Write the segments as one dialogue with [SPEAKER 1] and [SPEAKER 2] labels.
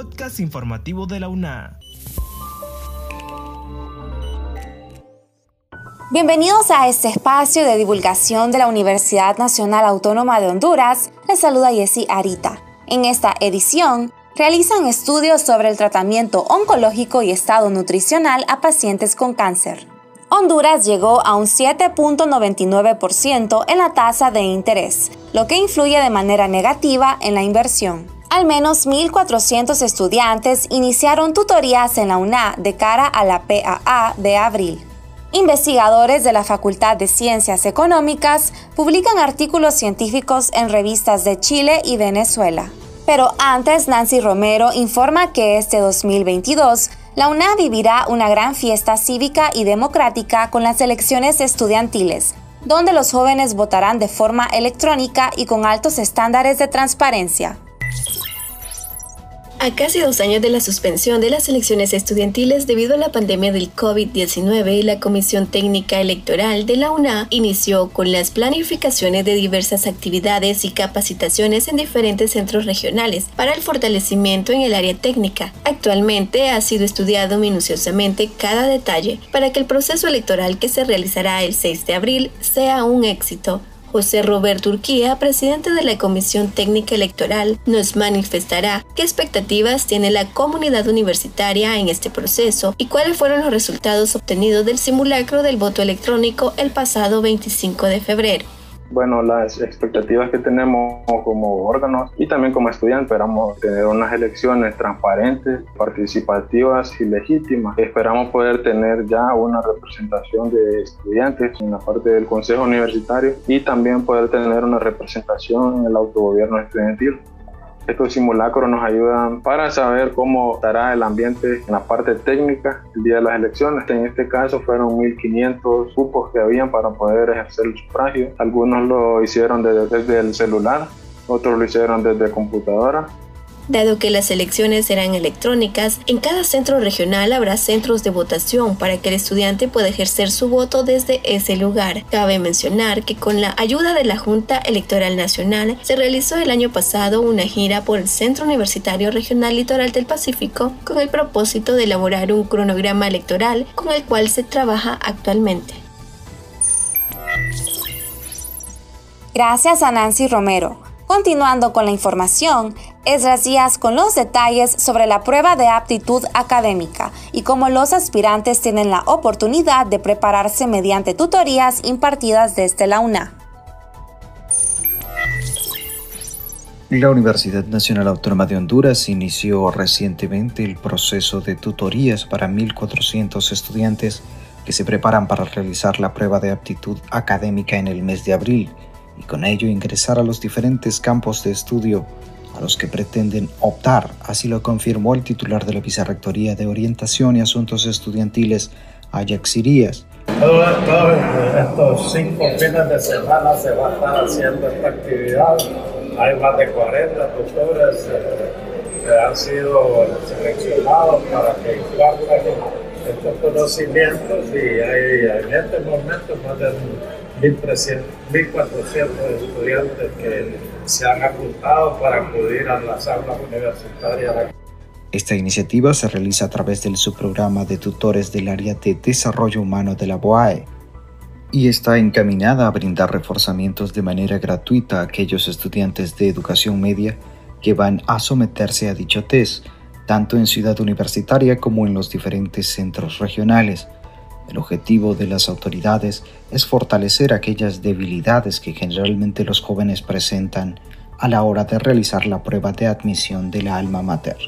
[SPEAKER 1] podcast informativo de la UNA.
[SPEAKER 2] Bienvenidos a este espacio de divulgación de la Universidad Nacional Autónoma de Honduras. Les saluda Jessie Arita. En esta edición, realizan estudios sobre el tratamiento oncológico y estado nutricional a pacientes con cáncer. Honduras llegó a un 7.99% en la tasa de interés, lo que influye de manera negativa en la inversión. Al menos 1.400 estudiantes iniciaron tutorías en la UNA de cara a la PAA de abril. Investigadores de la Facultad de Ciencias Económicas publican artículos científicos en revistas de Chile y Venezuela. Pero antes, Nancy Romero informa que este 2022 la UNA vivirá una gran fiesta cívica y democrática con las elecciones estudiantiles, donde los jóvenes votarán de forma electrónica y con altos estándares de transparencia.
[SPEAKER 3] A casi dos años de la suspensión de las elecciones estudiantiles debido a la pandemia del COVID-19, la Comisión Técnica Electoral de la UNA inició con las planificaciones de diversas actividades y capacitaciones en diferentes centros regionales para el fortalecimiento en el área técnica. Actualmente ha sido estudiado minuciosamente cada detalle para que el proceso electoral que se realizará el 6 de abril sea un éxito. José Roberto Urquía, presidente de la Comisión Técnica Electoral, nos manifestará qué expectativas tiene la comunidad universitaria en este proceso y cuáles fueron los resultados obtenidos del simulacro del voto electrónico el pasado 25 de febrero
[SPEAKER 4] bueno, las expectativas que tenemos como órganos y también como estudiantes. Esperamos tener unas elecciones transparentes, participativas y legítimas. Esperamos poder tener ya una representación de estudiantes en la parte del Consejo Universitario y también poder tener una representación en el autogobierno estudiantil. Estos simulacros nos ayudan para saber cómo estará el ambiente en la parte técnica el día de las elecciones. En este caso fueron 1.500 cupos que habían para poder ejercer el sufragio. Algunos lo hicieron desde, desde el celular, otros lo hicieron desde computadora
[SPEAKER 3] Dado que las elecciones serán electrónicas, en cada centro regional habrá centros de votación para que el estudiante pueda ejercer su voto desde ese lugar. Cabe mencionar que con la ayuda de la Junta Electoral Nacional se realizó el año pasado una gira por el Centro Universitario Regional Litoral del Pacífico con el propósito de elaborar un cronograma electoral con el cual se trabaja actualmente.
[SPEAKER 2] Gracias a Nancy Romero. Continuando con la información, Esdras Díaz con los detalles sobre la prueba de aptitud académica y cómo los aspirantes tienen la oportunidad de prepararse mediante tutorías impartidas desde la UNA.
[SPEAKER 5] La Universidad Nacional Autónoma de Honduras inició recientemente el proceso de tutorías para 1.400 estudiantes que se preparan para realizar la prueba de aptitud académica en el mes de abril y con ello ingresar a los diferentes campos de estudio los que pretenden optar, así lo confirmó el titular de la Vicerrectoría de Orientación y Asuntos Estudiantiles, Ajax.
[SPEAKER 6] Todos estos cinco fines de semana se va a estar haciendo esta actividad. Hay más de 40 tutores eh, que han sido seleccionados para que impartan estos conocimientos y hay en este momento más de 1.400 estudiantes que se han apuntado para acudir a las aulas universitarias.
[SPEAKER 5] Esta iniciativa se realiza a través del subprograma de tutores del área de desarrollo humano de la BOAE y está encaminada a brindar reforzamientos de manera gratuita a aquellos estudiantes de educación media que van a someterse a dicho test, tanto en Ciudad Universitaria como en los diferentes centros regionales. El objetivo de las autoridades es fortalecer aquellas debilidades que generalmente los jóvenes presentan a la hora de realizar la prueba de admisión de la alma mater.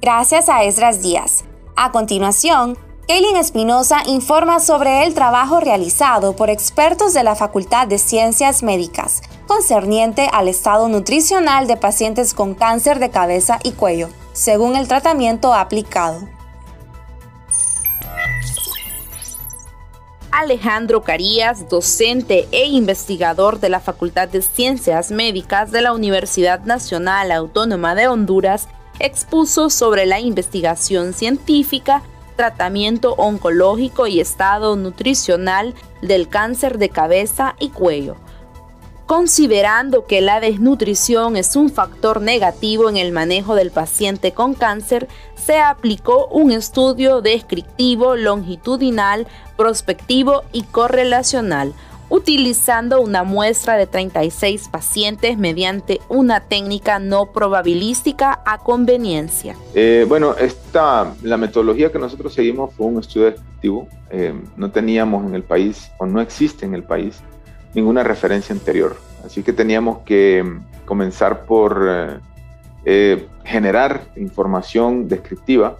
[SPEAKER 2] Gracias a Esdras Díaz. A continuación, Kaylin Espinosa informa sobre el trabajo realizado por expertos de la Facultad de Ciencias Médicas concerniente al estado nutricional de pacientes con cáncer de cabeza y cuello, según el tratamiento aplicado.
[SPEAKER 7] Alejandro Carías, docente e investigador de la Facultad de Ciencias Médicas de la Universidad Nacional Autónoma de Honduras, expuso sobre la investigación científica, tratamiento oncológico y estado nutricional del cáncer de cabeza y cuello. Considerando que la desnutrición es un factor negativo en el manejo del paciente con cáncer, se aplicó un estudio descriptivo, longitudinal, prospectivo y correlacional, utilizando una muestra de 36 pacientes mediante una técnica no probabilística a conveniencia.
[SPEAKER 8] Eh, bueno, esta, la metodología que nosotros seguimos fue un estudio descriptivo. Eh, no teníamos en el país, o no existe en el país, ninguna referencia anterior. Así que teníamos que mm, comenzar por eh, eh, generar información descriptiva.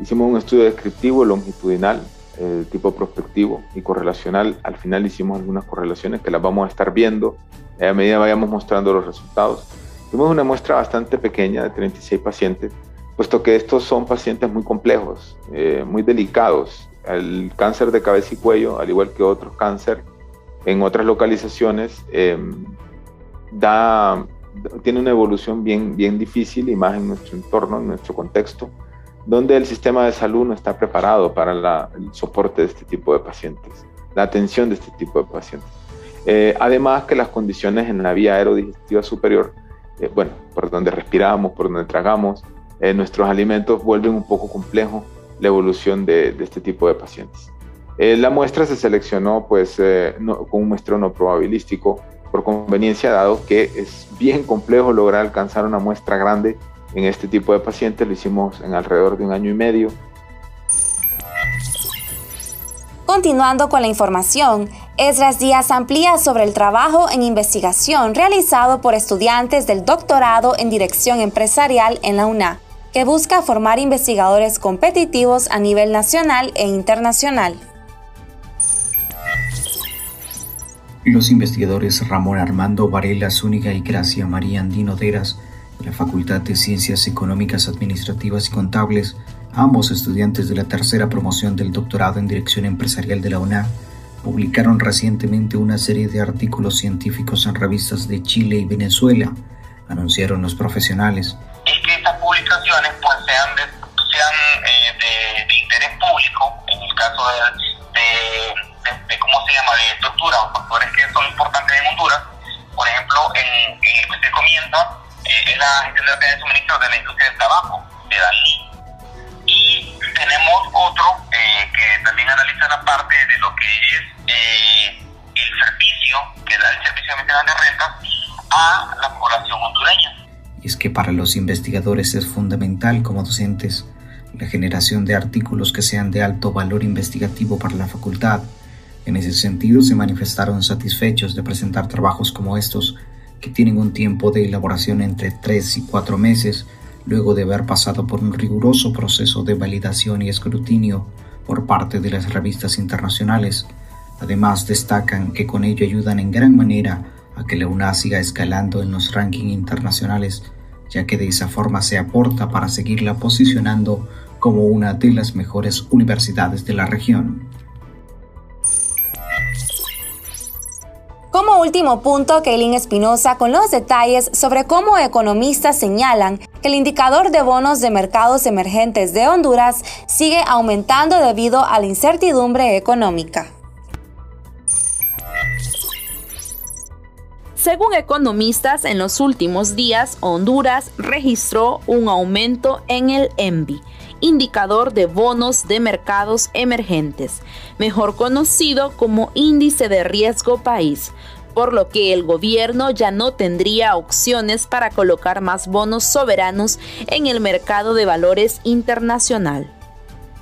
[SPEAKER 8] Hicimos un estudio descriptivo longitudinal, eh, tipo prospectivo y correlacional. Al final hicimos algunas correlaciones que las vamos a estar viendo a medida vayamos mostrando los resultados. Tuvimos una muestra bastante pequeña de 36 pacientes, puesto que estos son pacientes muy complejos, muy delicados. El cáncer de cabeza y cuello, al igual que otros cáncer, en otras localizaciones em, da, tiene una evolución bien, bien difícil y más en nuestro entorno, en nuestro contexto, donde el sistema de salud no está preparado para el soporte de este tipo de pacientes, la atención de este tipo de pacientes. Eh, además que las condiciones en la vía aerodigestiva superior, eh, bueno, por donde respiramos, por donde tragamos, eh, nuestros alimentos vuelven un poco complejo la evolución de, de este tipo de pacientes. Eh, la muestra se seleccionó pues, eh, con un muestreo no probabilístico por conveniencia, dado que es bien complejo lograr alcanzar una muestra grande en este tipo de pacientes. Lo hicimos en alrededor de un año y medio.
[SPEAKER 2] Continuando con la información, Esdras Díaz amplía sobre el trabajo en investigación realizado por estudiantes del doctorado en dirección empresarial en la UNA, que busca formar investigadores competitivos a nivel nacional e internacional.
[SPEAKER 5] Los investigadores Ramón Armando Varela Zúñiga y Gracia María Andino Deras de la Facultad de Ciencias Económicas, Administrativas y Contables, ambos estudiantes de la tercera promoción del doctorado en Dirección Empresarial de la UNA, publicaron recientemente una serie de artículos científicos en revistas de Chile y Venezuela, anunciaron los profesionales.
[SPEAKER 9] Es que estas publicaciones pues, son importantes en Honduras. Por ejemplo, en, en que usted comienza eh, es la gestión de la cadena de suministro de la industria del tabaco, de Dalí. Y tenemos otro eh, que también analiza la parte de lo que es eh, el servicio que da el Servicio de de Renta a la población hondureña.
[SPEAKER 5] Y es que para los investigadores es fundamental como docentes la generación de artículos que sean de alto valor investigativo para la facultad en ese sentido, se manifestaron satisfechos de presentar trabajos como estos, que tienen un tiempo de elaboración entre tres y cuatro meses, luego de haber pasado por un riguroso proceso de validación y escrutinio por parte de las revistas internacionales. Además, destacan que con ello ayudan en gran manera a que la UNA siga escalando en los rankings internacionales, ya que de esa forma se aporta para seguirla posicionando como una de las mejores universidades de la región.
[SPEAKER 2] Como último punto, Kaylin Espinosa con los detalles sobre cómo economistas señalan que el indicador de bonos de mercados emergentes de Honduras sigue aumentando debido a la incertidumbre económica.
[SPEAKER 7] Según economistas, en los últimos días Honduras registró un aumento en el ENVI, indicador de bonos de mercados emergentes, mejor conocido como índice de riesgo país, por lo que el gobierno ya no tendría opciones para colocar más bonos soberanos en el mercado de valores internacional.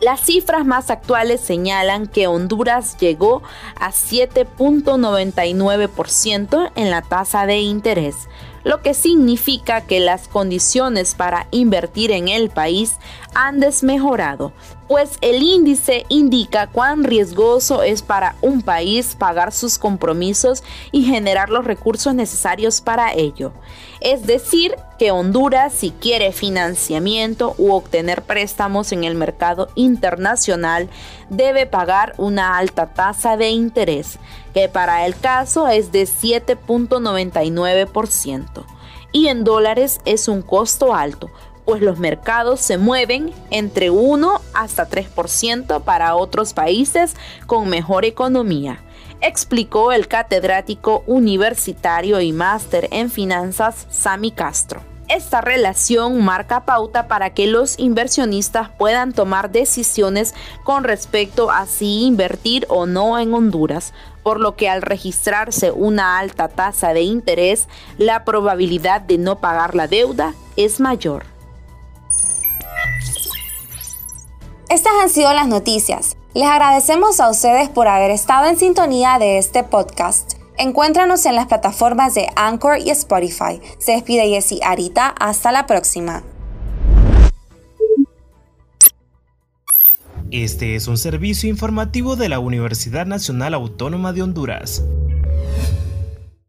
[SPEAKER 7] Las cifras más actuales señalan que Honduras llegó a 7.99% en la tasa de interés, lo que significa que las condiciones para invertir en el país han desmejorado, pues el índice indica cuán riesgoso es para un país pagar sus compromisos y generar los recursos necesarios para ello. Es decir, que Honduras, si quiere financiamiento u obtener préstamos en el mercado internacional, debe pagar una alta tasa de interés, que para el caso es de 7.99%. Y en dólares es un costo alto, pues los mercados se mueven entre 1 hasta 3% para otros países con mejor economía. explicó el catedrático universitario y máster en finanzas Sami Castro. Esta relación marca pauta para que los inversionistas puedan tomar decisiones con respecto a si invertir o no en Honduras, por lo que al registrarse una alta tasa de interés, la probabilidad de no pagar la deuda es mayor.
[SPEAKER 2] Estas han sido las noticias. Les agradecemos a ustedes por haber estado en sintonía de este podcast. Encuéntranos en las plataformas de Anchor y Spotify. Se despide Jessy Arita. Hasta la próxima.
[SPEAKER 1] Este es un servicio informativo de la Universidad Nacional Autónoma de Honduras.